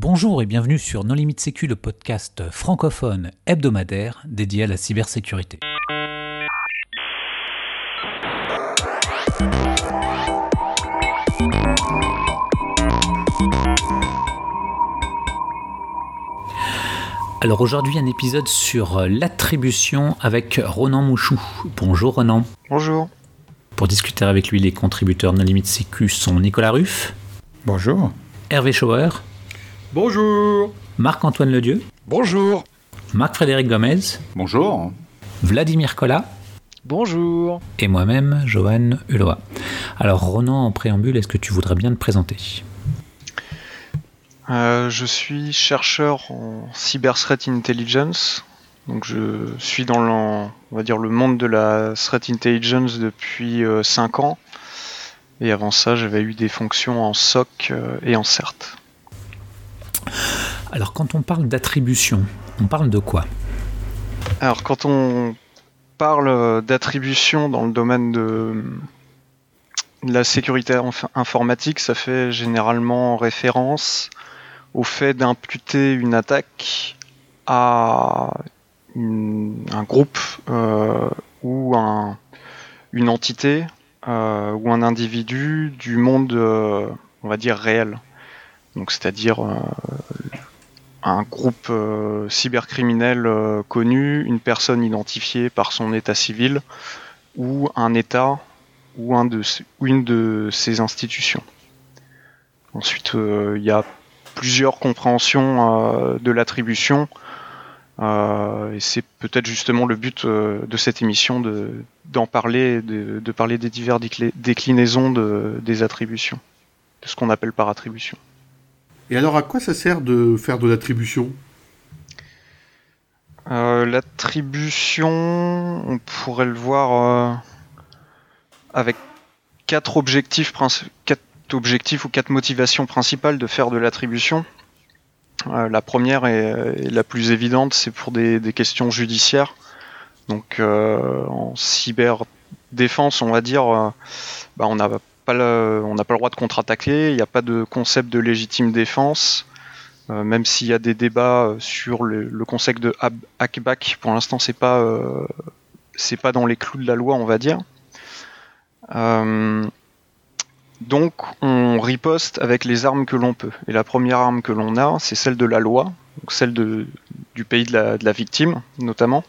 Bonjour et bienvenue sur Non Limite Sécu, le podcast francophone hebdomadaire dédié à la cybersécurité. Alors aujourd'hui un épisode sur l'attribution avec Ronan Mouchou. Bonjour Ronan. Bonjour. Pour discuter avec lui, les contributeurs Non Limite Sécu sont Nicolas Ruff. Bonjour. Hervé Schauer. Bonjour. Marc-Antoine Ledieu. Bonjour. Marc-Frédéric Gomez. Bonjour. Vladimir Collat. Bonjour. Et moi-même, Johan Hulot. Alors, Ronan, en préambule, est-ce que tu voudrais bien te présenter? Euh, Je suis chercheur en Cyber Threat Intelligence. Donc, je suis dans le, on va dire, le monde de la Threat Intelligence depuis 5 euh, ans. Et avant ça, j'avais eu des fonctions en SOC euh, et en CERT. Alors quand on parle d'attribution, on parle de quoi? Alors quand on parle d'attribution dans le domaine de la sécurité informatique, ça fait généralement référence au fait d'imputer une attaque à un groupe euh, ou une entité euh, ou un individu du monde, euh, on va dire, réel c'est-à-dire euh, un groupe euh, cybercriminel euh, connu, une personne identifiée par son état civil, ou un État ou, un de, une de ses institutions. Ensuite, il y a plusieurs compréhensions de l'attribution. et c'est peut-être justement le but de cette émission d'en parler, de, de, parler des diverses déclinaisons de, des attributions, de ce qu'on appelle par attribution. Et alors, à quoi ça sert de faire de l'attribution? Euh, L'attribution, on pourrait le voir euh, avec quatre objectifs, quatre objectifs ou quatre motivations principales de faire de l'attribution. Euh, la première et, la plus évidente, c'est pour des, questions judiciaires. Donc en cyberdéfense, on va dire, bah, on a on n'a pas le droit de contre-attaquer, il n'y a pas de concept de légitime défense, euh, même s'il y a des débats euh, sur le, concept de hackback, pour l'instant c'est pas euh, c'est pas dans les clous de la loi, on va dire. donc on riposte avec les armes que l'on peut. Et la première arme que l'on a, c'est celle de la loi, celle du pays de la victime notamment.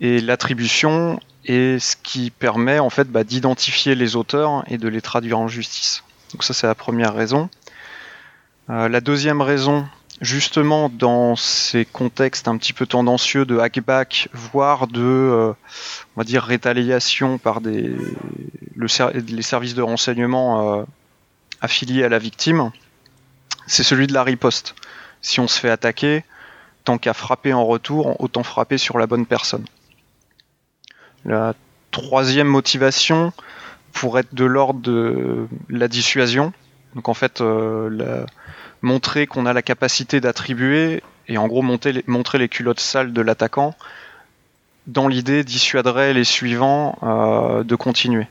Et l'attribution et ce qui permet en fait bah, d'identifier les auteurs et de les traduire en justice. Donc ça c'est la première raison. Euh, la deuxième raison, justement dans ces contextes un petit peu tendancieux de hackback, voire de, euh, on va dire, rétaliation par des, les services de renseignement euh, affiliés à la victime, c'est celui de la riposte. Si on se fait attaquer, tant qu'à frapper en retour, autant frapper sur la bonne personne. La troisième motivation pourrait être de l'ordre de la dissuasion. Donc en fait, euh, montrer qu'on a la capacité d'attribuer et en gros montrer les culottes sales de l'attaquant, dans l'idée dissuaderait les suivants euh, de continuer.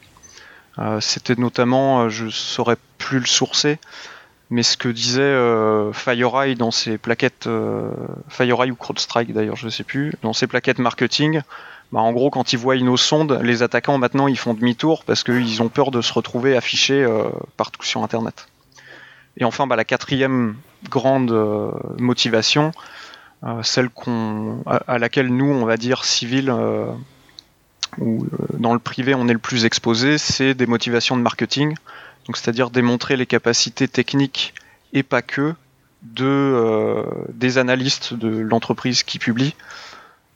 Euh, c'était notamment, je saurais plus le sourcer, mais ce que disait FireEye dans ses plaquettes, FireEye ou CrowdStrike d'ailleurs, je ne sais plus, dans ses plaquettes marketing, bah, en gros, quand ils voient nos sondes, les attaquants maintenant ils font demi-tour parce qu'ils ont peur de se retrouver affichés euh, partout sur Internet. Et enfin, bah, la quatrième grande euh, motivation, euh, celle qu'on, à, laquelle nous, on va dire civil ou dans le privé on est le plus exposé, c'est des motivations de marketing. Donc, c'est-à-dire démontrer les capacités techniques et pas que de des analystes de l'entreprise qui publie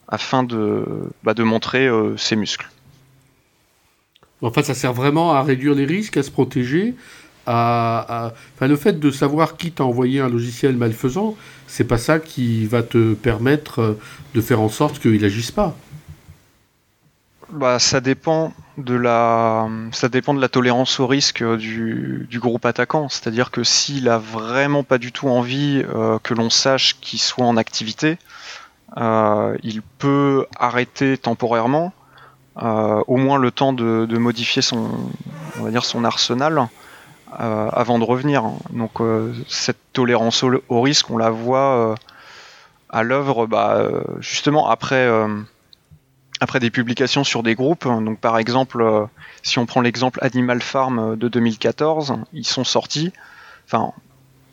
afin de, bah, de montrer euh, ses muscles. Enfin, ça sert vraiment à réduire les risques, à se protéger. À, Enfin, le fait de savoir qui t'a envoyé un logiciel malfaisant, c'est pas ça qui va te permettre euh, de faire en sorte qu'il n'agisse pas. Bah, ça dépend de la, ça dépend de la tolérance au risque euh, du, du groupe attaquant. C'est-à-dire que s'il a vraiment pas du tout envie que l'on sache qu'il soit en activité, il peut arrêter temporairement, euh, au moins le temps de, modifier son, on va dire son arsenal, avant de revenir. Donc cette tolérance au, risque, on la voit à l'œuvre bah, justement après après des publications sur des groupes. Donc par exemple, euh, si on prend l'exemple Animal Farm euh, de 2014, ils sont sortis. Enfin,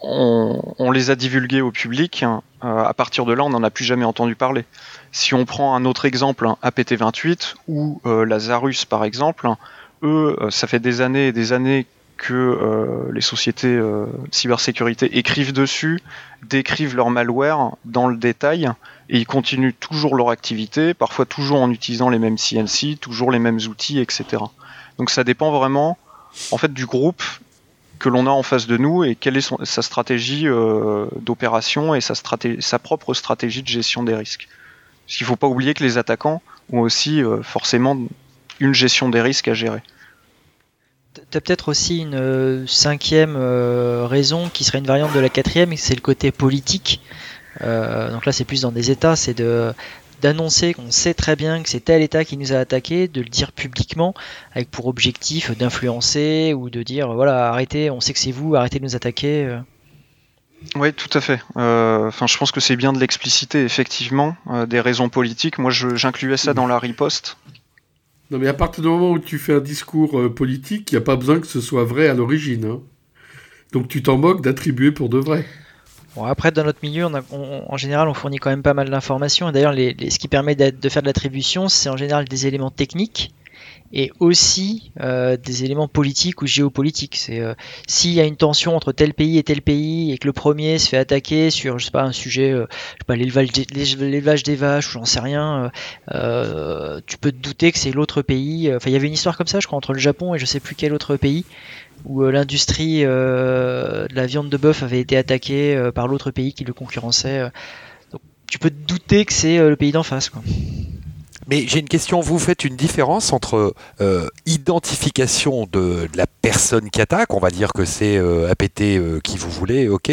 on, les a divulgués au public. Euh, à partir de là, on n'en a plus jamais entendu parler. Si on prend un autre exemple, APT28 ou Lazarus par exemple, eux, ça fait des années et des années que les sociétés cybersécurité écrivent dessus, décrivent leur malware dans le détail et ils continuent toujours leur activité, parfois toujours en utilisant les mêmes CNC, toujours les mêmes outils, etc. Donc ça dépend vraiment en fait du groupe que l'on a en face de nous et quelle est sa stratégie euh, d'opération et sa, propre stratégie de gestion des risques. Parce qu'il ne faut pas oublier que les attaquants ont aussi euh, forcément une gestion des risques à gérer. Tu as peut-être aussi une euh, cinquième raison qui serait une variante de la quatrième, c'est le côté politique. Donc là, c'est plus dans des États, c'est de d'annoncer qu'on sait très bien que c'est tel État qui nous a attaqué, de le dire publiquement, avec pour objectif d'influencer ou de dire voilà arrêtez, on sait que c'est vous, arrêtez de nous attaquer. Euh. Oui, tout à fait. Euh, enfin, je pense que c'est bien de l'expliciter, effectivement, des raisons politiques. Moi, j'incluais ça dans la riposte. Non, mais à partir du moment où tu fais un discours politique, il n'y a pas besoin que ce soit vrai à l'origine. Hein. Donc tu t'en moques d'attribuer pour de vrai. Bon, après, dans notre milieu, en général, on fournit quand même pas mal d'informations. D'ailleurs, ce qui permet de faire de l'attribution, c'est en général des éléments techniques et aussi euh, des éléments politiques ou géopolitiques. C'est euh, s'il y a une tension entre tel pays et tel pays et que le premier se fait attaquer sur, je sais pas, un sujet, euh, je sais pas, l'élevage des, vaches ou j'en sais rien, tu peux te douter que c'est l'autre pays. Enfin, il y avait une histoire comme ça, je crois, entre le Japon et je sais plus quel autre pays où euh, l'industrie euh, de la viande de bœuf avait été attaquée euh, par l'autre pays qui le concurrençait. Donc, tu peux te douter que c'est le pays d'en face. Mais j'ai une question, vous faites une différence entre identification de, la personne qui attaque, on va dire que c'est APT qui vous voulez, ok,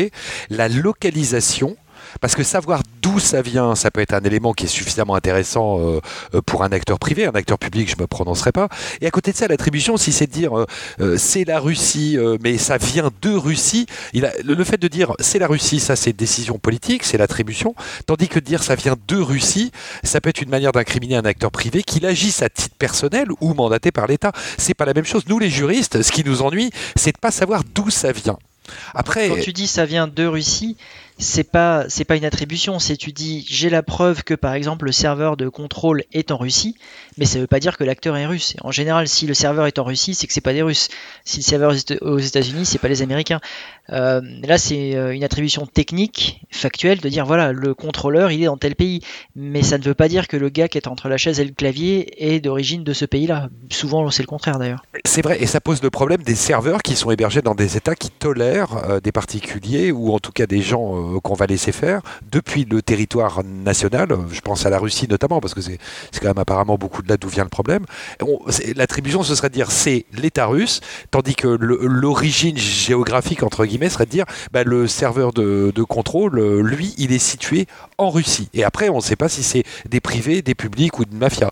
la localisation parce que savoir d'où ça vient, ça peut être un élément qui est suffisamment intéressant euh, euh, pour un acteur privé, un acteur public, je me prononcerai pas. Et à côté de ça, l'attribution, si c'est de dire euh, c'est la Russie, mais ça vient de Russie, le fait de dire c'est la Russie, ça c'est décision politique, c'est l'attribution, tandis que de dire ça vient de Russie, ça peut être une manière d'incriminer un acteur privé qu'il agisse à titre personnel ou mandaté par l'État. C'est pas la même chose. Nous les juristes, ce qui nous ennuie, c'est de pas savoir d'où ça vient. Après, quand tu dis ça vient de Russie, c'est pas c'est pas une attribution, c'est tu dis j'ai la preuve que par exemple le serveur de contrôle est en Russie, mais ça veut pas dire que l'acteur est russe. En général, si le serveur est en Russie, c'est que c'est pas des Russes. Si le serveur est aux États-Unis, c'est pas les Américains. Euh, là, c'est euh, une attribution technique, factuelle, de dire voilà le contrôleur il est dans tel pays, mais ça ne veut pas dire que le gars qui est entre la chaise et le clavier est d'origine de ce pays-là. Souvent, c'est le contraire d'ailleurs. C'est vrai, et ça pose le problème des serveurs qui sont hébergés dans des États qui tolèrent euh, des particuliers ou en tout cas des gens euh, qu'on va laisser faire depuis le territoire national. Je pense à la Russie notamment, parce que c'est quand même apparemment beaucoup de là d'où vient le problème. L'attribution, ce serait de dire c'est l'État russe, tandis que l'origine géographique, entre guillemets, serait de dire bah, le serveur de, contrôle, lui, il est situé en Russie. Et après, on ne sait pas si c'est des privés, des publics ou de mafia.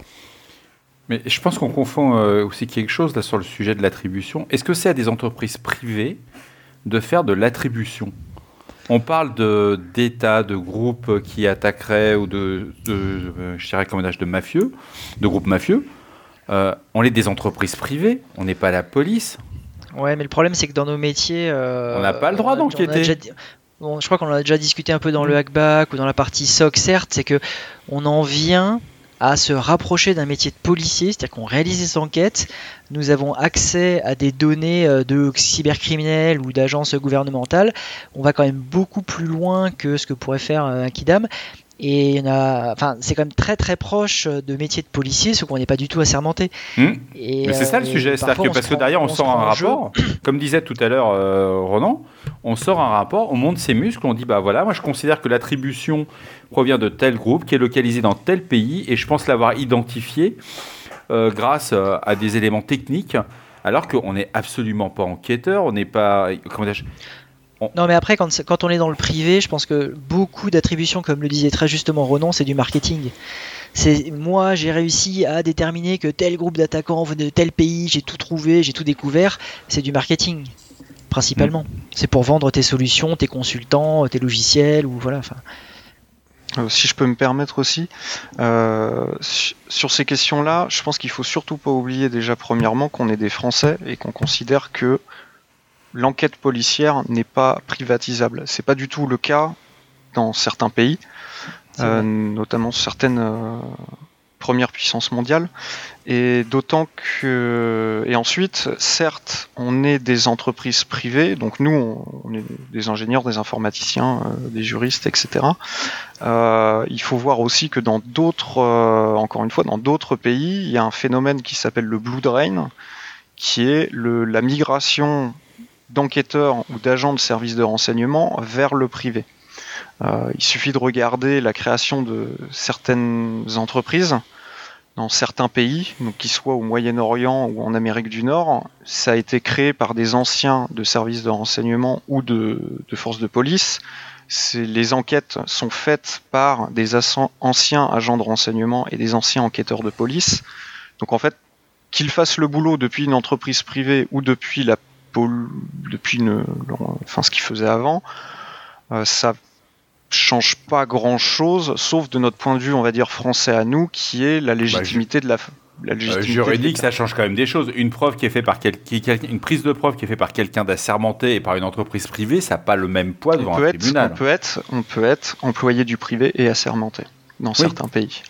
Mais je pense qu'on confond euh, aussi quelque chose là sur le sujet de l'attribution. Est-ce que c'est à des entreprises privées de faire de l'attribution? On parle d'États, de, groupes qui attaqueraient ou de, euh, je dirais comme de mafieux, de groupes mafieux. Euh, on est des entreprises privées, on n'est pas la police. Ouais, mais le problème c'est que dans nos métiers, euh, on n'a pas le droit d'enquêter. je crois qu'on a déjà discuté un peu dans le hackback ou dans la partie SOC, certes, c'est que on en vient à se rapprocher d'un métier de policier, c'est-à-dire qu'on réalise des enquêtes, nous avons accès à des données euh, de cybercriminels ou d'agences gouvernementales, on va quand même beaucoup plus loin que ce que pourrait faire un Kidam. Et il a, enfin, c'est quand même très très proche de métier de policier, ce qu'on n'est pas du tout assermenté. Hmm. Mais c'est ça le euh, sujet, c'est-à-dire que parce que derrière on, sort un rapport, comme disait tout à l'heure euh, Ronan, on sort un rapport, on monte ses muscles, on dit bah voilà, moi je considère que l'attribution provient de tel groupe qui est localisé dans tel pays et je pense l'avoir identifié euh, grâce à des éléments techniques alors qu'on n'est absolument pas enquêteur, on n'est pas. Comment non, mais après, quand, quand, on est dans le privé, je pense que beaucoup d'attributions, comme le disait très justement Renan, c'est du marketing. C'est moi, j'ai réussi à déterminer que tel groupe d'attaquants venait de tel pays, j'ai tout trouvé, j'ai tout découvert. C'est du marketing. principalement. Mm. C'est pour vendre tes solutions, tes consultants, tes logiciels ou voilà. Euh, si je peux me permettre aussi, euh, sur ces questions-là, je pense qu'il faut surtout pas oublier déjà premièrement qu'on est des Français et qu'on considère que l'enquête policière n'est pas privatisable. C'est pas du tout le cas dans certains pays, euh, notamment certaines premières puissances mondiales. Et d'autant que. Et ensuite, certes, on est des entreprises privées, donc nous, on, est des ingénieurs, des informaticiens, euh, des juristes, etc. Euh, il faut voir aussi que dans d'autres, euh, encore une fois, dans d'autres pays, il y a un phénomène qui s'appelle le blue drain, qui est le, la migration d'enquêteurs ou d'agents de services de renseignement vers le privé. il suffit de regarder la création de certaines entreprises dans certains pays, qu'ils soient au Moyen-Orient ou en Amérique du Nord, ça a été créé par des anciens de services de renseignement ou de, forces de police. Les enquêtes sont faites par des anciens agents de renseignement et des anciens enquêteurs de police. Donc en fait, qu'ils fassent le boulot depuis une entreprise privée ou depuis la depuis enfin ce qu'ils faisaient avant, euh, ça change pas grand chose, sauf de notre point de vue, on va dire français à nous, qui est la bah, légitimité de la. La euh, juridique, ça change quand même des choses. Une preuve qui est faite par une prise de preuve qui est faite par quelqu'un d'assermenté et par une entreprise privée, ça n'a pas le même poids devant un tribunal. On peut être, on peut être employé du privé et assermenté dans certains pays.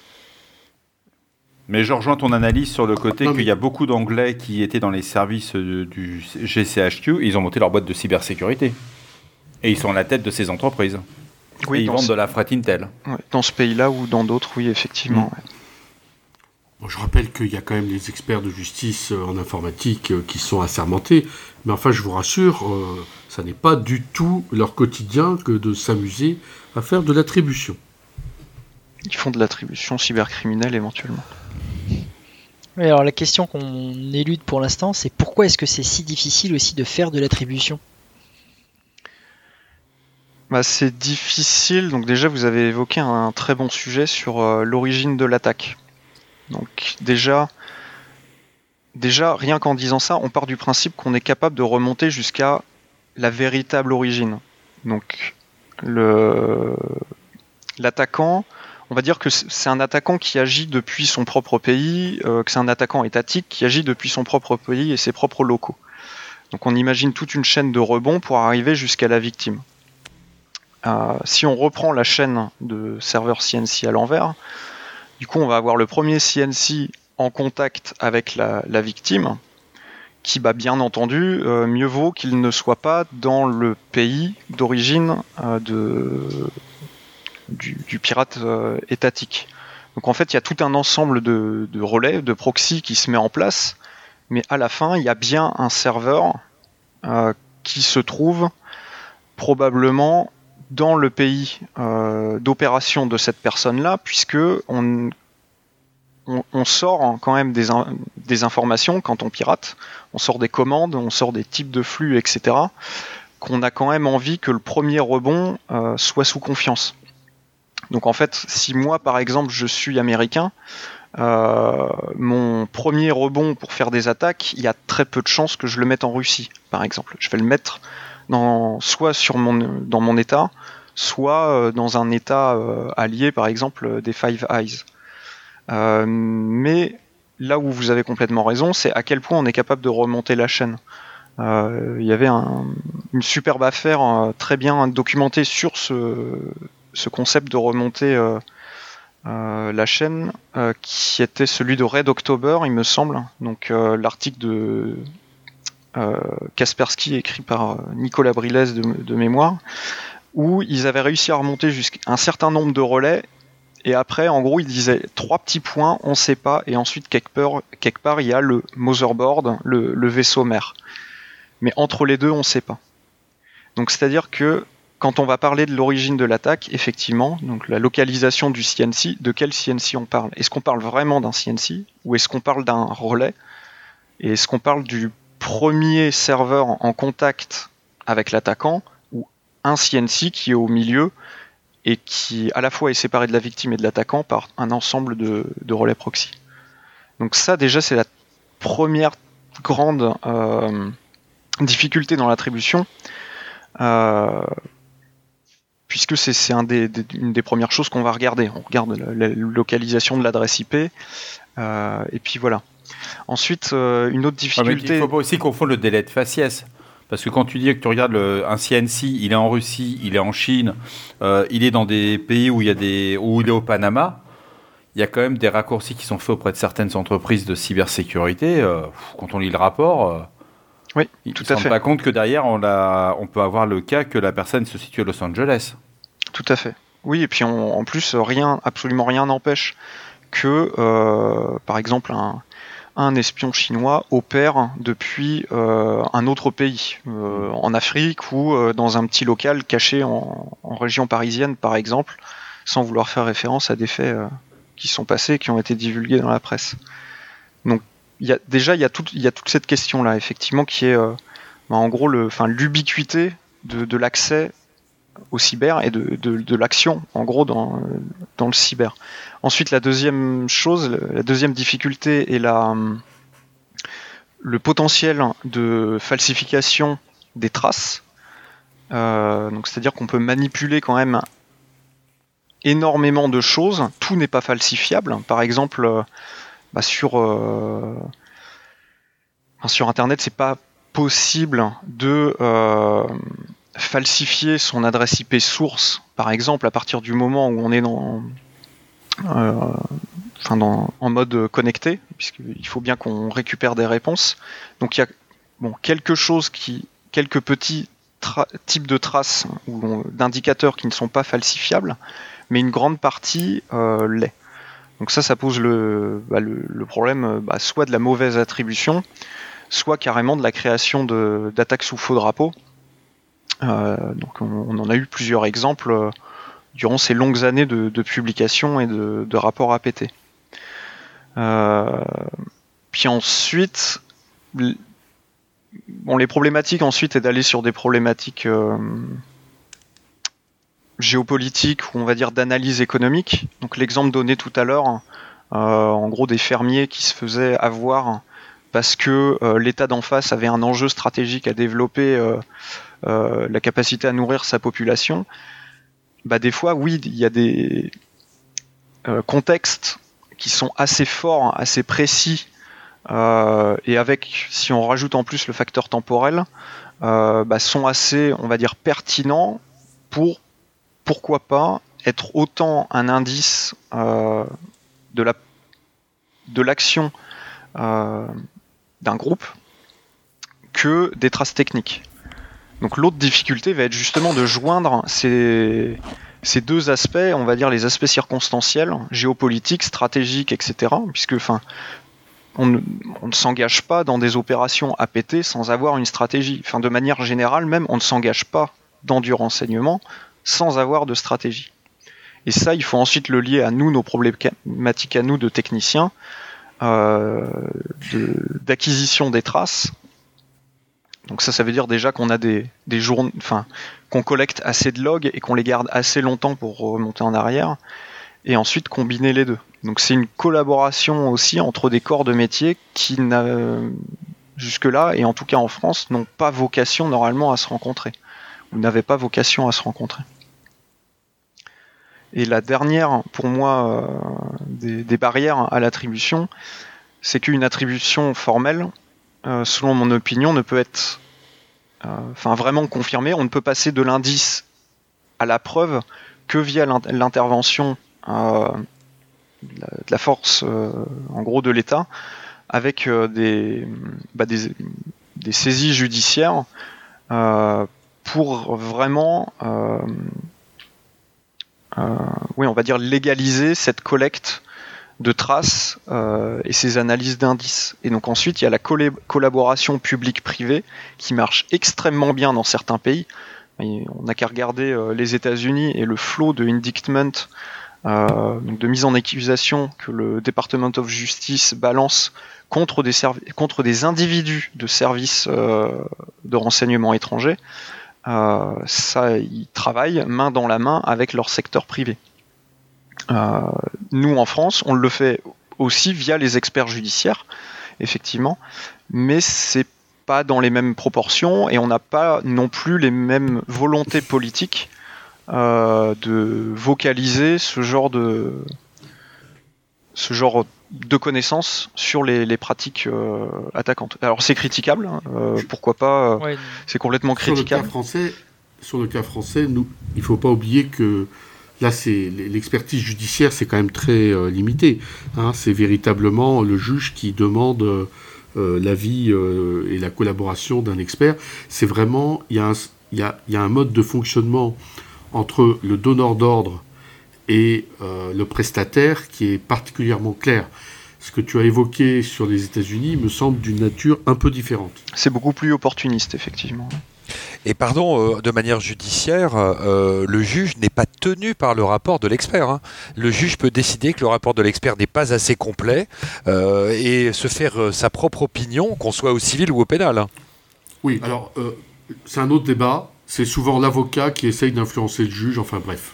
Mais je rejoins ton analyse sur le côté qu'il y a beaucoup d'Anglais qui étaient dans les services du GCHQ, ils ont monté leur boîte de cybersécurité. Et ils sont à la tête de ces entreprises. Oui, ils vendent de la fret Intel. dans ce pays-là ou dans d'autres, oui, effectivement. Mm. je rappelle qu'il y a quand même des experts de justice euh, en informatique euh, qui sont assermentés, mais enfin, je vous rassure, euh, ça n'est pas du tout leur quotidien que de s'amuser à faire de l'attribution. Ils font de l'attribution cybercriminelle éventuellement. Oui, alors la question qu'on élude pour l'instant, c'est pourquoi est-ce que c'est si difficile aussi de faire de l'attribution? Bah, c'est difficile. Donc déjà, vous avez évoqué un très bon sujet sur euh, l'origine de l'attaque. Donc déjà, déjà, rien qu'en disant ça, on part du principe qu'on est capable de remonter jusqu'à la véritable origine. Donc le l'attaquant, on va dire que c'est un attaquant qui agit depuis son propre pays, euh, que c'est un attaquant étatique qui agit depuis son propre pays et ses propres locaux. Donc on imagine toute une chaîne de rebond pour arriver jusqu'à la victime. Euh, si on reprend la chaîne de serveurs CNC à l'envers, du coup on va avoir le premier CNC en contact avec la, victime, qui bah, bien entendu, euh, mieux vaut qu'il ne soit pas dans le pays d'origine euh, du, pirate étatique. Donc en fait, il y a tout un ensemble de, relais, de proxy qui se met en place, mais à la fin, il y a bien un serveur qui se trouve probablement dans le pays euh, d'opération de cette personne-là, puisque on, sort quand même des, informations quand on pirate, on sort des commandes, on sort des types de flux, etc., qu'on a quand même envie que le premier rebond euh, soit sous confiance. Donc en fait, si moi par exemple je suis américain, euh, mon premier rebond pour faire des attaques, il y a très peu de chances que je le mette en Russie, par exemple. Je vais le mettre soit sur mon, dans mon état, soit euh, dans un état euh, allié, par exemple, des Five Eyes. mais là où vous avez complètement raison, c'est à quel point on est capable de remonter la chaîne. Il y avait une superbe affaire très bien documentée sur ce, ce concept de remonter la chaîne, qui était celui de Red October, il me semble. Donc l'article de euh, Kaspersky écrit par euh, Nicolas Brilès de, mémoire, où ils avaient réussi à remonter jusqu'à un certain nombre de relais et après, en gros, ils disaient trois petits points, on sait pas, et ensuite quelque part, il y a le motherboard, le, vaisseau mère. Mais entre les deux, on sait pas. Donc c'est-à-dire que quand on va parler de l'origine de l'attaque, effectivement, donc la localisation du CNC, de quel CNC on parle? Est-ce qu'on parle vraiment d'un CNC ou est-ce qu'on parle d'un relais? Et est-ce qu'on parle du premier serveur en contact avec l'attaquant ou un CNC qui est au milieu et qui à la fois est séparé de la victime et de l'attaquant par un ensemble de, relais proxy? Donc ça déjà c'est la première grande euh, difficulté dans l'attribution, puisque c'est un des, une des premières choses qu'on va regarder. On regarde la, localisation de l'adresse IP, et puis voilà. Ensuite, une autre difficulté. il faut pas aussi confondre le délai de faciès. Parce que quand tu dis que tu regardes le, un CNC, il est en Russie, il est en Chine, il est dans des pays où il, y a des, où il est au Panama, il y a quand même des raccourcis qui sont faits auprès de certaines entreprises de cybersécurité. Euh, quand on lit le rapport, euh, oui, ils ne se rendent pas compte que derrière, on, a, on peut avoir le cas que la personne se situe à Los Angeles. Tout à fait. Oui, et puis en plus, rien, absolument rien n'empêche que, euh, par exemple, un, espion chinois opère depuis un autre pays, en Afrique ou dans un petit local caché en, région parisienne, par exemple, sans vouloir faire référence à des faits qui sont passés, qui ont été divulgués dans la presse. Donc déjà il y, a toute, cette question là effectivement qui est euh, bah, en gros l'ubiquité de l'accès au cyber et de, l'action en gros dans, le cyber. Ensuite la deuxième chose, la deuxième difficulté est le potentiel de falsification des traces. Euh, c'est-à-dire qu'on peut manipuler quand même énormément de choses. Tout n'est pas falsifiable. Par exemple, euh, bah, sur euh, sur Internet, c'est pas possible de falsifier son adresse IP source, par exemple, à partir du moment où on est enfin dans, en mode connecté, puisqu'il faut bien qu'on récupère des réponses. Donc il y a bon, quelque chose qui, quelques petits types de traces ou d'indicateurs qui ne sont pas falsifiables, mais une grande partie euh, l'est. Donc ça, ça pose le, bah, problème euh, bah, soit de la mauvaise attribution, soit carrément de la création d'attaques sous faux drapeau. Euh, donc on, en a eu plusieurs exemples durant ces longues années de, publication et de, rapports APT. puis ensuite, les problématiques ensuite est d'aller sur des problématiques géopolitique ou on va dire d'analyse économique. Donc l'exemple donné tout à l'heure, euh, en gros des fermiers qui se faisaient avoir parce que euh, l'État d'en face avait un enjeu stratégique à développer euh, la capacité à nourrir sa population. Bah des fois, oui, il y a des contextes qui sont assez forts, assez précis, et avec, si on rajoute en plus le facteur temporel, bah, sont assez, on va dire, pertinents pour pourquoi pas être autant un indice euh, de la de l'action euh, d'un groupe que des traces techniques. Donc l'autre difficulté va être justement de joindre ces, ces deux aspects, on va dire les aspects circonstanciels, géopolitiques, stratégiques, etc. Puisque enfin, on ne, ne s'engage pas dans des opérations APT sans avoir une stratégie. Enfin, de manière générale, même, on ne s'engage pas dans du renseignement sans avoir de stratégie. Et ça, il faut ensuite le lier à nous, nos problématiques à nous de techniciens, euh, d'acquisition des traces. Donc ça, ça veut dire déjà qu'on a des, des journées, enfin, qu'on collecte assez de logs et qu'on les garde assez longtemps pour remonter en arrière, et ensuite combiner les deux. Donc c'est une collaboration aussi entre des corps de métier qui jusque-là, et en tout cas en France, n'ont pas vocation normalement à se rencontrer n'avaient pas vocation à se rencontrer. Et la dernière, pour moi, euh, des, barrières à l'attribution, c'est qu'une attribution formelle, selon mon opinion, ne peut être euh, enfin, vraiment confirmée. On ne peut passer de l'indice à la preuve que via l'intervention de la force, en gros, de l'État, avec des, bah, des, saisies judiciaires pour vraiment, euh, euh, oui, on va dire légaliser cette collecte de traces euh, et ces analyses d'indices. Et donc ensuite, il y a la collaboration publique-privée qui marche extrêmement bien dans certains pays. on n'a qu'à regarder les États-Unis et le flot de indictment, donc de mise en accusation que le Department of Justice balance contre des, contre des individus de services de renseignement étrangers. Euh, ça, ils travaillent main dans la main avec leur secteur privé. Euh, nous, en France, on le fait aussi via les experts judiciaires, effectivement, mais c'est pas dans les mêmes proportions et on n'a pas non plus les mêmes volontés politiques de vocaliser ce genre de ce genre de connaissances sur les, pratiques attaquantes. Alors c'est critiquable, hein, pourquoi pas C'est complètement critiquable. Sur le cas français, sur le cas français, nous, il faut pas oublier que là, c'est l'expertise judiciaire, c'est quand même très limité. Hein. c'est véritablement le juge qui demande euh, l'avis euh, et la collaboration d'un expert. C'est vraiment, il y, a un, mode de fonctionnement entre le donneur d'ordre et euh, le prestataire qui est particulièrement clair. Ce que tu as évoqué sur les États-Unis me semble d'une nature un peu différente. C'est beaucoup plus opportuniste, effectivement. Et pardon, euh, de manière judiciaire, euh, le juge n'est pas tenu par le rapport de l'expert. Hein. Le juge peut décider que le rapport de l'expert n'est pas assez complet euh, et se faire sa propre opinion, qu'on soit au civil ou au pénal. Hein. Oui, alors c'est un autre débat. C'est souvent l'avocat qui essaye d'influencer le juge, enfin bref.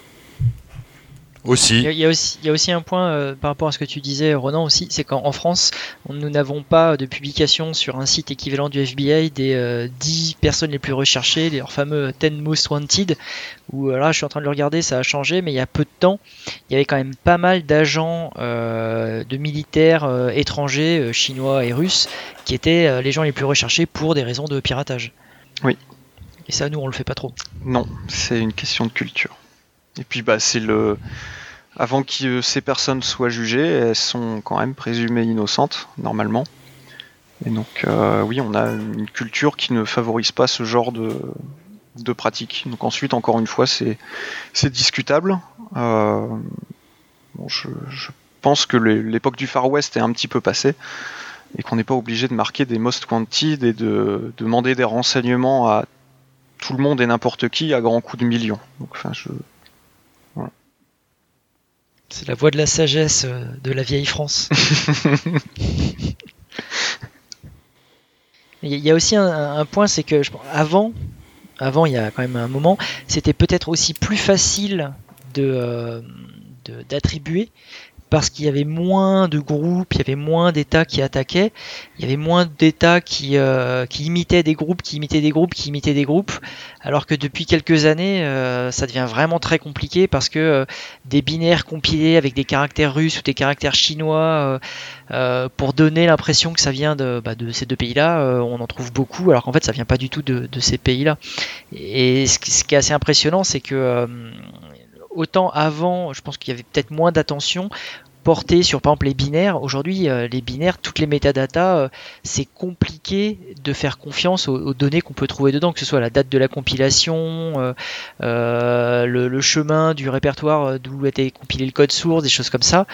Aussi. Il y, a, aussi, il y a aussi un point euh, par rapport à ce que tu disais, Ronan, aussi, c'est qu'en France, nous n'avons pas de publication sur un site équivalent du FBI des 10 euh, personnes les plus recherchées, les fameux 10 Most Wanted, où euh, là, je suis en train de le regarder, ça a changé, mais il y a peu de temps, il y avait quand même pas mal d'agents de militaires étrangers, chinois et russes, qui étaient les gens les plus recherchés pour des raisons de piratage. Oui. Et ça, nous, on le fait pas trop. Non, c'est une question de culture. Et puis bah c'est le avant que ces personnes soient jugées, elles sont quand même présumées innocentes normalement. Et donc euh, oui, on a une culture qui ne favorise pas ce genre de, de pratique. Donc ensuite, encore une fois, c'est discutable. Euh, je, pense que l'époque du Far West est un petit peu passée et qu'on n'est pas obligé de marquer des most wanted et de demander des renseignements à tout le monde et n'importe qui à grands coups de millions. Donc, je, c'est la voix de la sagesse euh, de la vieille France. Il y a aussi un, point, c'est que avant, avant, il y a quand même un moment, c'était peut-être aussi plus facile de euh, d'attribuer parce qu'il y avait moins de groupes, il y avait moins d'États qui attaquaient, il y avait moins d'États qui, euh, imitaient des groupes, qui imitaient des groupes, qui imitaient des groupes, alors que depuis quelques années, euh, ça devient vraiment très compliqué parce que euh, des binaires compilés avec des caractères russes ou des caractères chinois, pour donner l'impression que ça vient de, bah, ces deux pays-là, on en trouve beaucoup, alors qu'en fait ça vient pas du tout de, ces pays-là. Et ce qui est assez impressionnant, c'est que autant avant, je pense qu'il y avait peut-être moins d'attention porté sur par exemple les binaires. Aujourd'hui, euh, les binaires, toutes les métadatas, euh, c'est compliqué de faire confiance aux, données qu'on peut trouver dedans, que ce soit la date de la compilation, euh, le, chemin du répertoire d'où a été compilé le code source, des choses comme ça.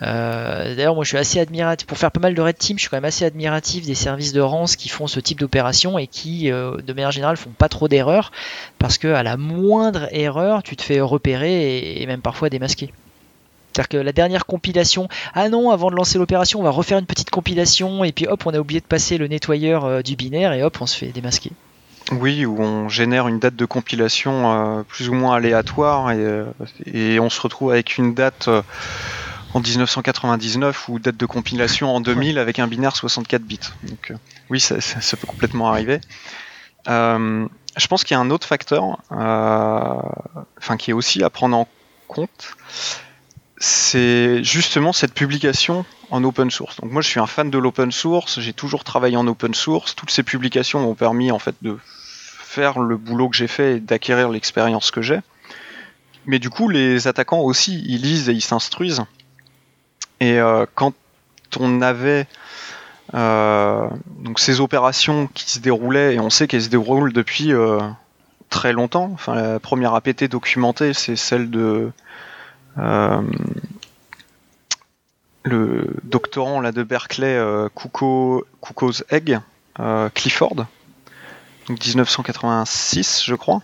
D'ailleurs, moi je suis assez admiratif, pour faire pas mal de red team, je suis quand même assez admiratif des services de Rance qui font ce type d'opération et qui, de manière générale, font pas trop d'erreurs, parce que à la moindre erreur, tu te fais repérer et même parfois démasquer. C'est-à-dire que la dernière compilation, ah non, avant de lancer l'opération, on va refaire une petite compilation et puis hop, on a oublié de passer le nettoyeur euh, du binaire et hop, on se fait démasquer. Oui, où on génère une date de compilation euh, plus ou moins aléatoire et, euh, et, on se retrouve avec une date en 1999 ou date de compilation en 2000 avec un binaire 64 bits. Donc oui, ça, ça, peut complètement arriver. je pense qu'il y a un autre facteur, enfin qui est aussi à prendre en compte, c'est justement cette publication en open source. Donc moi je suis un fan de l'open source, j'ai toujours travaillé en open source, toutes ces publications m'ont permis en fait de faire le boulot que j'ai fait et d'acquérir l'expérience que j'ai. Mais du coup les attaquants aussi ils lisent et ils s'instruisent. Et euh, quand on avait euh, ces opérations qui se déroulaient et on sait qu'elles se déroulent depuis euh, très longtemps. Enfin la première APT documentée c'est celle de le doctorant là, de Berkeley, euh, Kuko's Egg, euh, Clifford, donc 1986 je crois.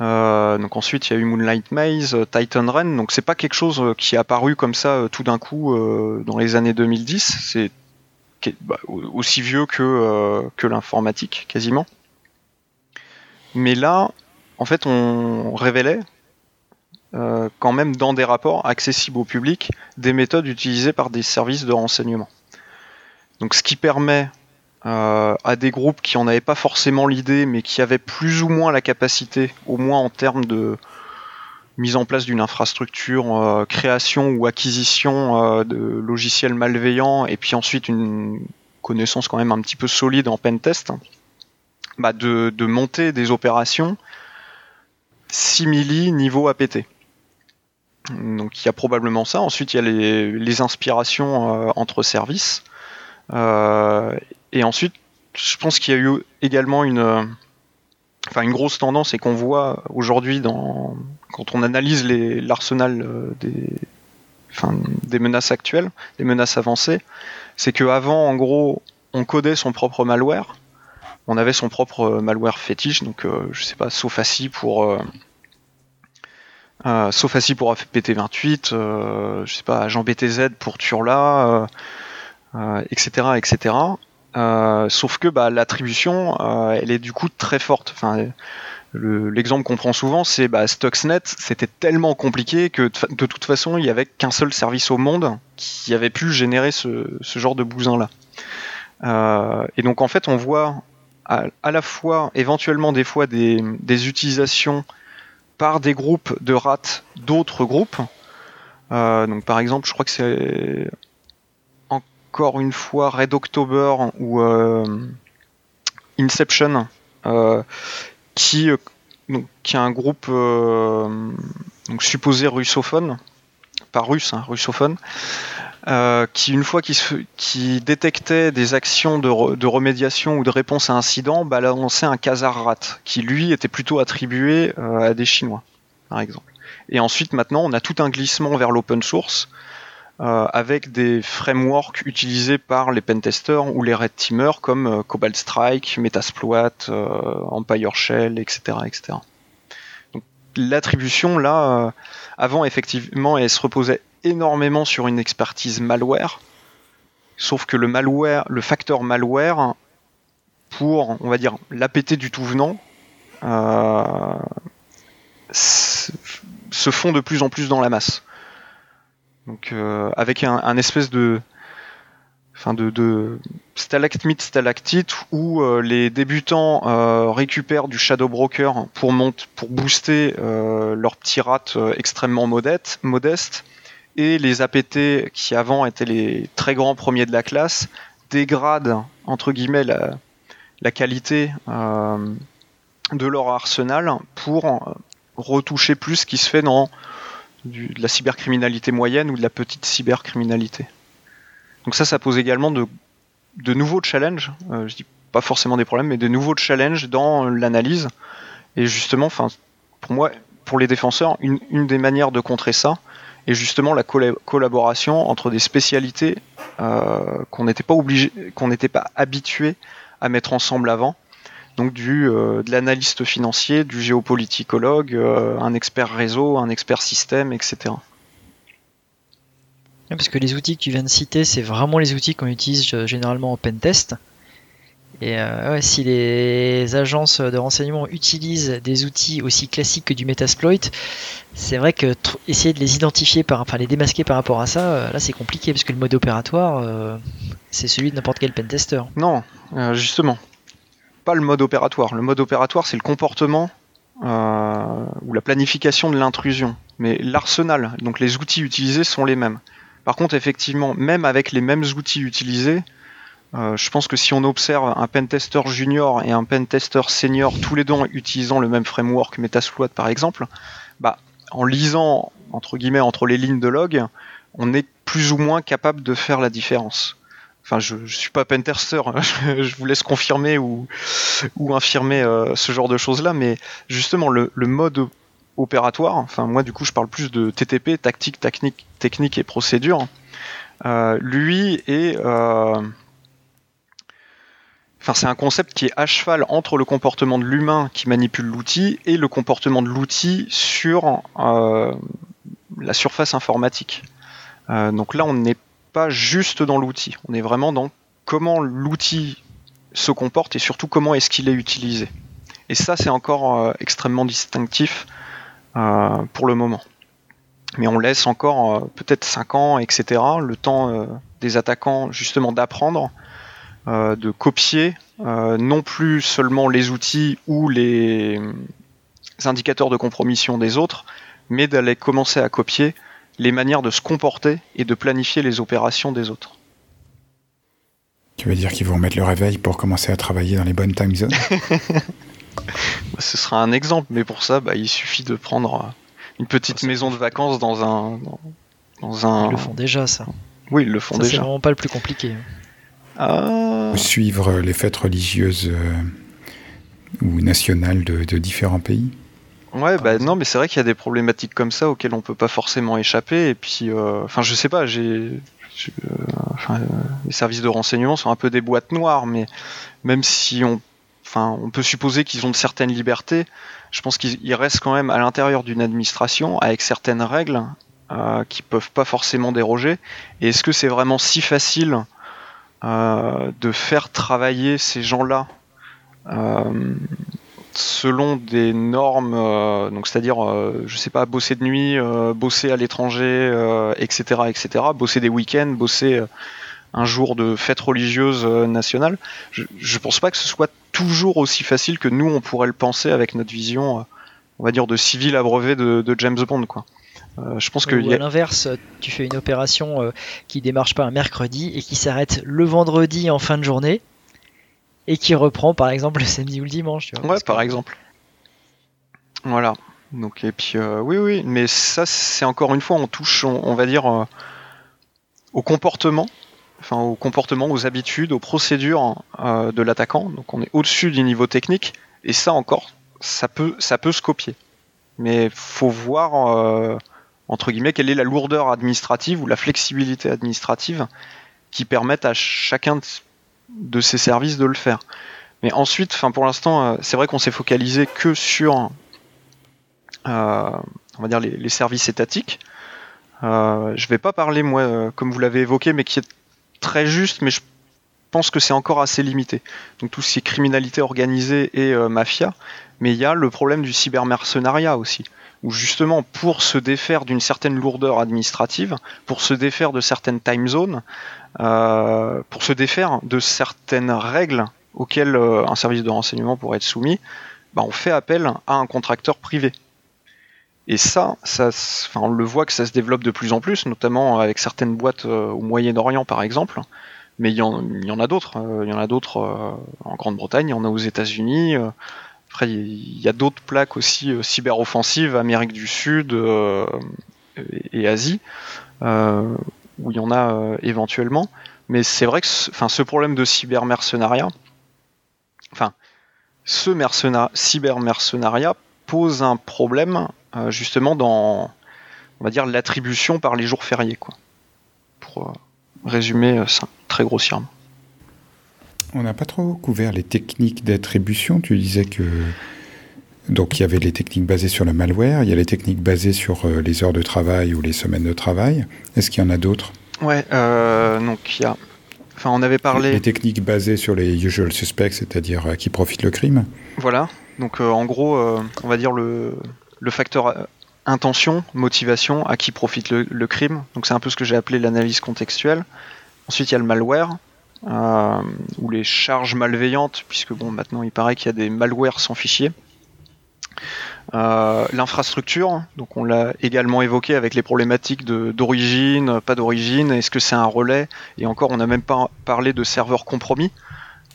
donc ensuite il y a eu Moonlight Maze, Titan Run, donc c'est pas quelque chose qui est apparu comme ça tout d'un coup dans les années 2010, c'est bah, aussi vieux que l'informatique quasiment. Mais là, en fait, on révélait euh, quand même dans des rapports accessibles au public des méthodes utilisées par des services de renseignement. Donc ce qui permet à des groupes qui en avaient pas forcément l'idée, mais qui avaient plus ou moins la capacité, au moins en termes de mise en place d'une infrastructure, création ou acquisition de logiciels malveillants, et puis ensuite une connaissance quand même un petit peu solide en pentest, bah de, de monter des opérations simili niveau APT. Donc il y a probablement ça. Ensuite il y a les, inspirations euh, entre services. Euh, et ensuite, je pense qu'il y a eu également une, enfin une grosse tendance et qu'on voit aujourd'hui dans quand on analyse l'arsenal euh, des, enfin, des menaces actuelles, des menaces avancées, c'est qu'avant, en gros, on codait son propre malware. On avait son propre malware fétiche, donc je sais pas, Sofaci pour euh, Sofaci pour APT28, euh, je sais pas, agent BTZ pour Turla, etc., euh, etc. Euh, sauf que bah, l'attribution, elle est du coup très forte. Enfin, l'exemple qu'on prend souvent, c'est bah, Stuxnet, c'était tellement compliqué que de, toute façon, il n'y avait qu'un seul service au monde qui avait pu générer ce, genre de bousin-là. et donc en fait, on voit à, la fois, éventuellement des fois, des utilisations par des groupes de rats d'autres groupes. Euh, par exemple, je crois que c'est encore une fois Red October ou euh, Inception euh, qui est un groupe supposé russophone, pas russe, hein, russophone, euh, qui une fois qui, détectait des actions de, remédiation ou de réponse à incident, balançait un Khazar rat, qui lui était plutôt attribué euh, à des Chinois, par exemple. Et ensuite, maintenant, on a tout un glissement vers l'open source, euh, avec des frameworks utilisés par les pentesters ou les red teamers comme Cobalt Strike, Metasploit, Empire Shell, etc. etc. L'attribution, là, avant, effectivement, elle se reposait énormément sur une expertise malware. Sauf que le facteur malware, pour, on va dire, l'APT du tout venant, euh, se font de plus en plus dans la masse. Donc, euh, avec un, espèce de, enfin de, de stalactite stalactite où euh, les débutants récupèrent du shadow broker pour pour booster leur petit rat extrêmement modeste, et les APT qui avant étaient les très grands premiers de la classe dégradent entre guillemets la, qualité euh, de leur arsenal pour retoucher plus ce qui se fait dans de la cybercriminalité moyenne ou de la petite cybercriminalité. Donc ça, ça pose également de, nouveaux challenges. Euh, je dis pas forcément des problèmes, mais de nouveaux challenges dans l'analyse. Et justement, pour moi, pour les défenseurs, une des manières de contrer ça, et justement la collaboration entre des spécialités euh, qu'on n'était pas obligé, qu'on n'était pas habitué à mettre ensemble avant. Donc du euh, de l'analyste financier, du géopoliticologue, un expert réseau, un expert système, etc. Parce que les outils que tu viens de citer, c'est vraiment les outils qu'on utilise généralement en pentest. Et euh, si les agences de renseignement utilisent des outils aussi classiques que du Metasploit, c'est vrai que essayer de les identifier, par, enfin les démasquer par rapport à ça, euh, là c'est compliqué parce que le mode opératoire, euh, c'est celui de n'importe quel pentester. Non, justement, pas le mode opératoire. Le mode opératoire, c'est le comportement ou la planification de l'intrusion. Mais l'arsenal, donc les outils utilisés sont les mêmes. Par contre, effectivement, même avec les mêmes outils utilisés, euh, je pense que si on observe un pentester junior et un pentester senior, tous les deux utilisant le même framework Metasploit par exemple, bah, en lisant entre guillemets entre les lignes de log, on est plus ou moins capable de faire la différence. Enfin, je, je suis pas pentester, hein, je, vous laisse confirmer ou, ou infirmer euh, ce genre de choses là, mais justement le, mode opératoire, enfin moi du coup je parle plus de TTP, tactique, technique, technique et procédure. Euh, lui est euh, Enfin, c'est un concept qui est à cheval entre le comportement de l'humain qui manipule l'outil et le comportement de l'outil sur euh, la surface informatique. Donc là, on n'est pas juste dans l'outil, on est vraiment dans comment l'outil se comporte et surtout comment est-ce qu'il est utilisé. Et ça, c'est encore extrêmement distinctif pour le moment. Mais on laisse encore peut-être 5 ans, etc., le temps des attaquants justement d'apprendre de copier non plus seulement les outils ou les indicateurs de compromission des autres, mais d'aller commencer à copier les manières de se comporter et de planifier les opérations des autres. Tu veux dire qu'ils vont mettre le réveil pour commencer à travailler dans les bonnes time zones? Ce sera un exemple, mais pour ça, bah, il suffit de prendre une petite maison de vacances dans un, dans, un. Ils le font déjà, ça. Oui, ils le font déjà. C'est vraiment pas le plus compliqué. Ah. Suivre les fêtes religieuses euh, ou nationales de, de différents pays? Ouais, bah non, mais c'est vrai qu'il y a des problématiques comme ça auxquelles on peut pas forcément échapper. Et puis, euh, enfin, je sais pas, j'ai, euh, les services de renseignement sont un peu des boîtes noires, mais même si on, on peut supposer qu'ils ont de certaines libertés, je pense qu'ils restent quand même à l'intérieur d'une administration avec certaines règles euh, qui peuvent pas forcément déroger. Est-ce que c'est vraiment si facile euh, de faire travailler ces gens-là selon des normes, euh, donc c'est-à-dire, euh, je sais pas, bosser de nuit, euh, bosser à l'étranger, etc., etc., bosser des week-ends, bosser un jour de fête religieuse nationale? Je, je pense pas que ce soit toujours aussi facile que nous on pourrait le penser avec notre vision, on va dire, de civil abreuvé de, de James Bond, quoi. je pense que Ou à l'inverse, tu fais une opération qui démarche pas un mercredi et qui s'arrête le vendredi en fin de journée et qui reprend par exemple le samedi ou le dimanche. Tu vois, ouais, par exemple. Voilà. Donc et puis euh, oui oui, mais ça c'est encore une fois on touche on, va dire euh, au comportement, enfin au comportement, aux habitudes, aux procédures euh, de l'attaquant. Donc on est au-dessus du niveau technique et ça encore ça peut ça peut se copier. Mais faut voir entre guillemets quelle est la lourdeur administrative ou la flexibilité administrative qui permettent à chacun de ces services de le faire. Mais ensuite, pour l'instant, euh, c'est vrai qu'on s'est focalisé que sur, euh, on va dire les, services étatiques. Euh, je vais pas parler moi, euh, comme vous l'avez évoqué, mais qui est très juste, mais je pense que c'est encore assez limité. Donc tout ce qui est criminalité organisée et mafia, mais il y a le problème du cybermercenariat aussi où justement pour se défaire d'une certaine lourdeur administrative, pour se défaire de certaines time zones, euh, pour se défaire de certaines règles auxquelles euh, un service de renseignement pourrait être soumis, bah, on fait appel à un contracteur privé. Et ça, enfin, on le voit que ça se développe de plus en plus, notamment avec certaines boîtes euh, au Moyen-Orient par exemple, mais il y, en, a d'autres. il y en a d'autres en Grande-Bretagne, il y en a aux États-Unis. Après, il y a d'autres plaques aussi euh, cyber-offensives, Amérique du Sud euh, et, Asie, euh, où il y en a éventuellement. Mais c'est vrai que enfin, ce problème de cyber-mercenariat, enfin, ce cyber-mercenariat pose un problème justement dans, on va dire, l'attribution par les jours fériés, quoi. Pour résumer ça très grossièrement. On n'a pas trop couvert les techniques d'attribution. Tu disais que donc il y avait les techniques basées sur le malware, il y a les techniques basées sur euh, les heures de travail ou les semaines de travail. Est-ce qu'il y en a d'autres? Ouais, euh, donc il y a. Enfin, on avait parlé. Les techniques basées sur les usual suspects, c'est-à-dire qui profite le crime? Voilà. Donc euh, en gros, on va dire le, le facteur intention, motivation, à qui profite le, crime. Donc c'est un peu ce que j'ai appelé l'analyse contextuelle. Ensuite, il y a le malware. Euh, ou les charges malveillantes, puisque bon, maintenant il paraît qu'il y a des malwares sans fichier. Euh, l'infrastructure, donc on l'a également évoqué avec les problématiques d'origine, pas d'origine, est-ce que c'est un relais? Et encore, on n'a même pas parlé de serveurs compromis,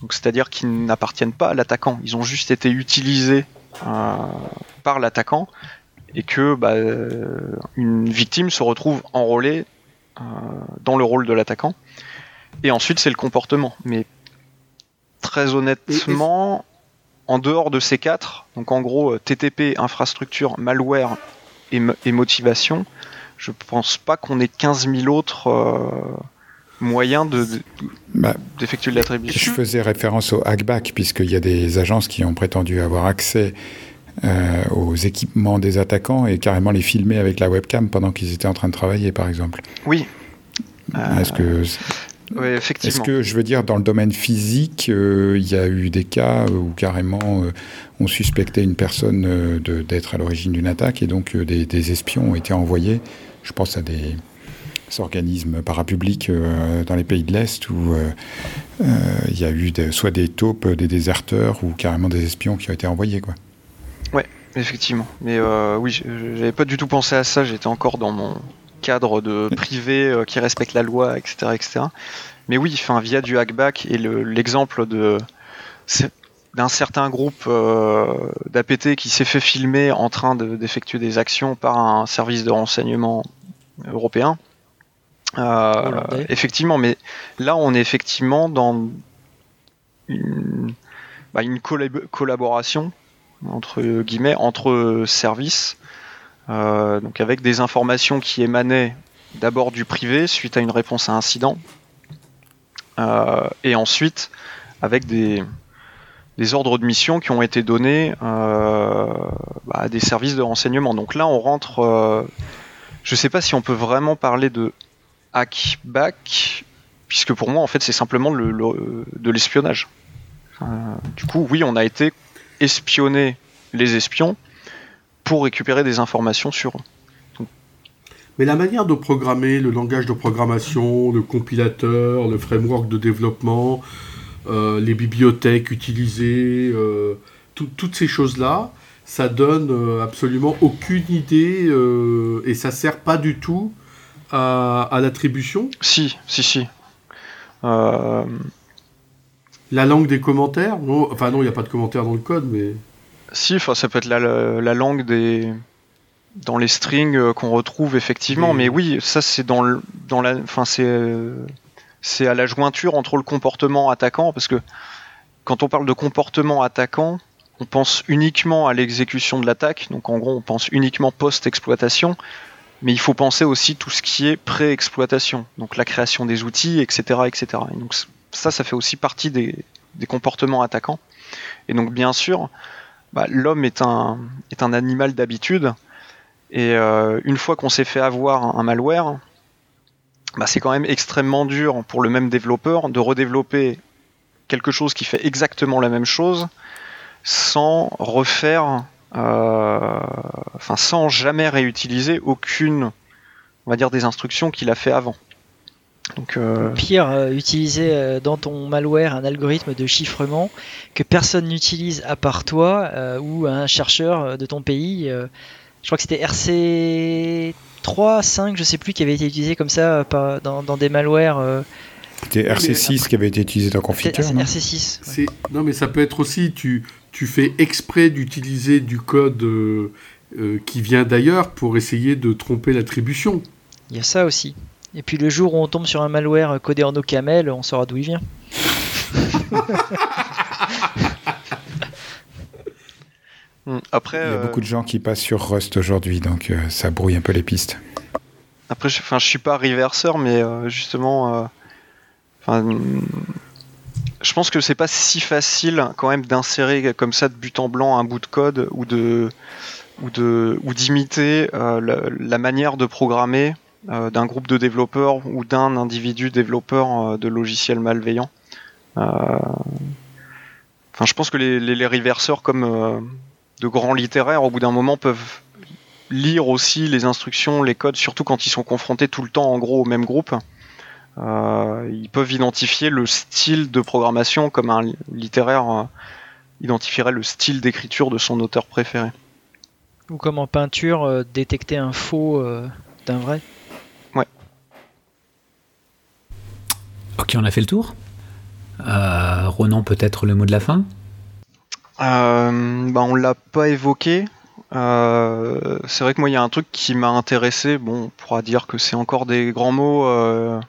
c'est-à-dire qu'ils n'appartiennent pas à l'attaquant, ils ont juste été utilisés euh, par l'attaquant et que bah, une victime se retrouve enrôlée dans le rôle de l'attaquant. Et ensuite, c'est le comportement. Mais très honnêtement, en dehors de ces quatre, donc en gros euh, TTP, infrastructure, malware et, motivation, je pense pas qu'on ait 15 000 autres euh, moyens bah, d'effectuer de, l'attribution. Je faisais référence au hackback, puisqu'il y a des agences qui ont prétendu avoir accès euh, aux équipements des attaquants et carrément les filmer avec la webcam pendant qu'ils étaient en train de travailler, par exemple. Oui. Est-ce que est-ce que, je veux dire, dans le domaine physique, euh, il y a eu des cas où carrément euh, on suspectait une personne euh, d'être à l'origine d'une attaque et donc des, espions ont été envoyés Je pense à des organismes parapublics dans les pays de l'Est où il y a eu soit des taupes, des déserteurs ou carrément des espions qui ont été envoyés. Quoi. Ouais, effectivement. Mais oui, j'avais pas du tout pensé à ça, j'étais encore dans mon cadre de privé qui respecte la loi, etc. etc. Mais oui, enfin, via du hackback et l'exemple de d'un certain groupe euh, d'APT qui s'est fait filmer en train d'effectuer des actions par un service de renseignement européen. Euh, effectivement, mais là on est effectivement dans une, bah, une collaboration entre guillemets entre services, euh, donc avec des informations qui émanaient d'abord du privé suite à une réponse à incident, et ensuite avec des, des ordres de mission qui ont été donnés euh, bah, à des services de renseignement. Donc là, on rentre. Euh, je ne sais pas si on peut vraiment parler de hackback, puisque pour moi, en fait, c'est simplement le, de l'espionnage. Du coup, oui, on a été espionner les espions pour récupérer des informations sur eux. Mais la manière de programmer, le langage de programmation, le compilateur, le framework de développement, euh, les bibliothèques utilisées, euh, toutes ces choses-là, ça donne euh, absolument aucune idée et ça sert pas du tout à, l'attribution. Si, si, si. La langue des commentaires Enfin non, il n'y a pas de commentaires dans le code, mais... Si, enfin ça peut être la, langue des dans les strings qu'on retrouve effectivement, mais oui, ça c'est dans dans la, enfin c'est c'est à la jointure entre le comportement attaquant, parce que quand on parle de comportement attaquant, on pense uniquement à l'exécution de l'attaque, donc en gros on pense uniquement post-exploitation, mais il faut penser aussi tout ce qui est pré-exploitation, donc la création des outils, etc. etc. Et donc ça, ça fait aussi partie des, comportements attaquants. Et donc bien sûr, bah, l'homme est un, est un animal d'habitude, et euh, une fois qu'on s'est fait avoir un malware, bah, c'est quand même extrêmement dur pour le même développeur de redévelopper quelque chose qui fait exactement la même chose sans refaire, enfin sans jamais réutiliser aucune, on va dire, des instructions qu'il a fait avant. Donc, euh... Pire, euh, utiliser euh, dans ton malware un algorithme de chiffrement que personne n'utilise à part toi ou un chercheur de ton pays. je crois que c'était RC 3, 5, je sais plus, qui avait été utilisé comme ça euh, dans, des malwares. Euh. C'était RC6 qui avait été utilisé dans Confiture. RC6. Non, mais ça peut être aussi, tu, tu fais exprès d'utiliser du code euh, qui vient d'ailleurs pour essayer de tromper l'attribution. Il y a ça aussi. Et puis le jour où on tombe sur un malware codé en OCaml, on saura d'où il vient. Hmm. Après, il y a beaucoup de gens qui passent sur Rust aujourd'hui, donc euh, ça brouille un peu les pistes. Après, je, enfin, je suis pas reverseur, mais euh, justement, euh, je pense que c'est pas si facile quand même d'insérer comme ça de but en blanc un bout de code ou de ou de ou d'imiter la, manière de programmer d'un groupe de développeurs ou d'un individu développeur de logiciels malveillants. Enfin, je pense que les, les, les reverseurs comme de grands littéraires, au bout d'un moment, peuvent lire aussi les instructions, les codes, surtout quand ils sont confrontés tout le temps en gros au même groupe. Euh, ils peuvent identifier le style de programmation comme un littéraire euh, identifierait le style d'écriture de son auteur préféré. Ou comme en peinture, euh, détecter un faux d'un vrai. Ouais. Ok, on a fait le tour. Ronan, peut-être le mot de la fin? Euh, bah, on l'a pas évoqué. Euh, c'est vrai que moi, il y a un truc qui m'a intéressé. Bon, on pourra dire que c'est encore des grands mots euh,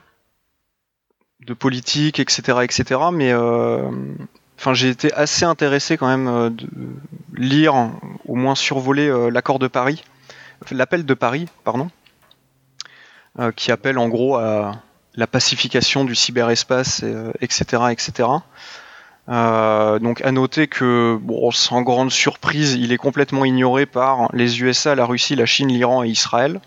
de politique, etc., etc. Mais enfin, j'ai été assez intéressé quand même de lire, au moins survoler l'accord de Paris, l'appel de Paris, pardon, qui appelle en gros à la pacification du cyberespace, etc., etc. Euh, donc à noter que, sans grande surprise, il est complètement ignoré par les USA, la Russie, la Chine, l'Iran et Israël.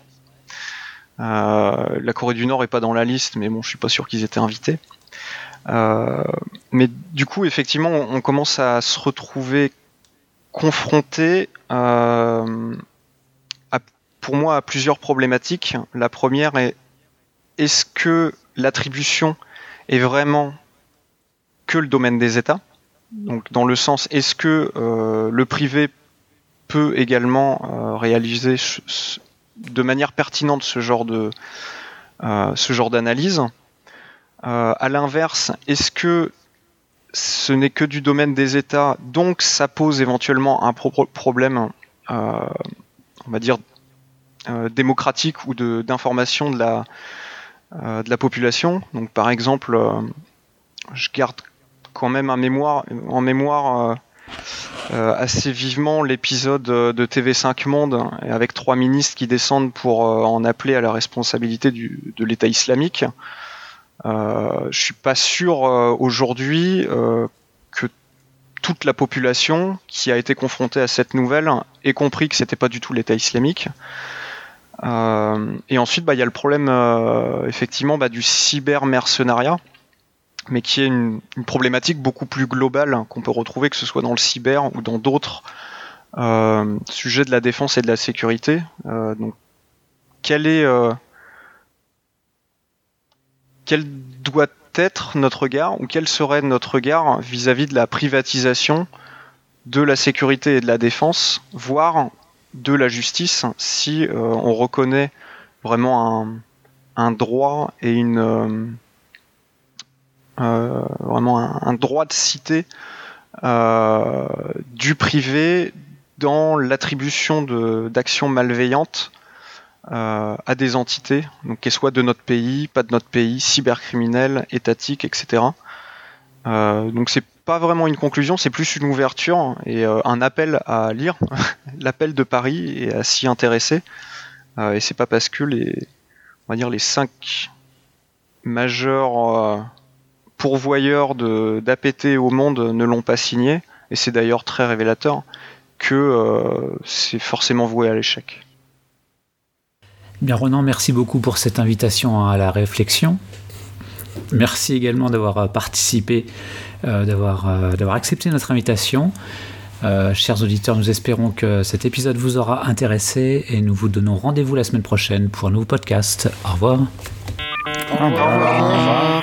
Euh, la Corée du Nord est pas dans la liste, mais bon, je suis pas sûr qu'ils étaient invités. Euh, mais du coup, effectivement, on commence à se retrouver confronté, à, pour moi, à plusieurs problématiques. La première est est-ce que l'attribution est vraiment que le domaine des États? Donc dans le sens, est-ce que euh, le privé peut également euh, réaliser de manière pertinente ce genre de euh, ce genre d'analyse À l'inverse, est-ce que ce n'est que du domaine des États, donc ça pose éventuellement un problème, on va dire, démocratique ou d'information de, la, de la population? Donc par exemple, je garde quand même un mémoire, en mémoire euh, euh, assez vivement l'épisode de TV5 Monde avec trois ministres qui descendent pour euh, en appeler à la responsabilité de l'État islamique. je suis pas sûr aujourd'hui que toute la population qui a été confrontée à cette nouvelle ait compris que c'était pas du tout l'État islamique. et ensuite, bah, il y a le problème effectivement bah, du cyber-mercenariat mais qui est une, problématique beaucoup plus globale hein, qu'on peut retrouver que ce soit dans le cyber ou dans d'autres euh, sujets de la défense et de la sécurité. Euh, donc, quel est euh, quel doit être notre regard ou quel serait notre regard vis-à-vis de la privatisation de la sécurité et de la défense, voire de la justice, si on reconnaît vraiment un, un droit et une vraiment un, droit de cité euh, du privé dans l'attribution d'actions malveillantes euh, à des entités, donc qu'elles soient de notre pays, pas de notre pays, cybercriminels, étatiques, etc. Euh, donc c'est pas vraiment une conclusion, c'est plus une ouverture et un appel à lire l'appel de Paris et à s'y intéresser. et c'est pas parce que les, on va dire les cinq majeurs pourvoyeurs d'APT au monde ne l'ont pas signé, et c'est d'ailleurs très révélateur, que euh, c'est forcément voué à l'échec. Bien Ronan, merci beaucoup pour cette invitation à la réflexion. Merci également d'avoir euh, participé, euh, d'avoir accepté notre invitation. chers auditeurs, nous espérons que cet épisode vous aura intéressé et nous vous donnons rendez-vous la semaine prochaine pour un nouveau podcast. Au revoir. Au revoir. Au revoir.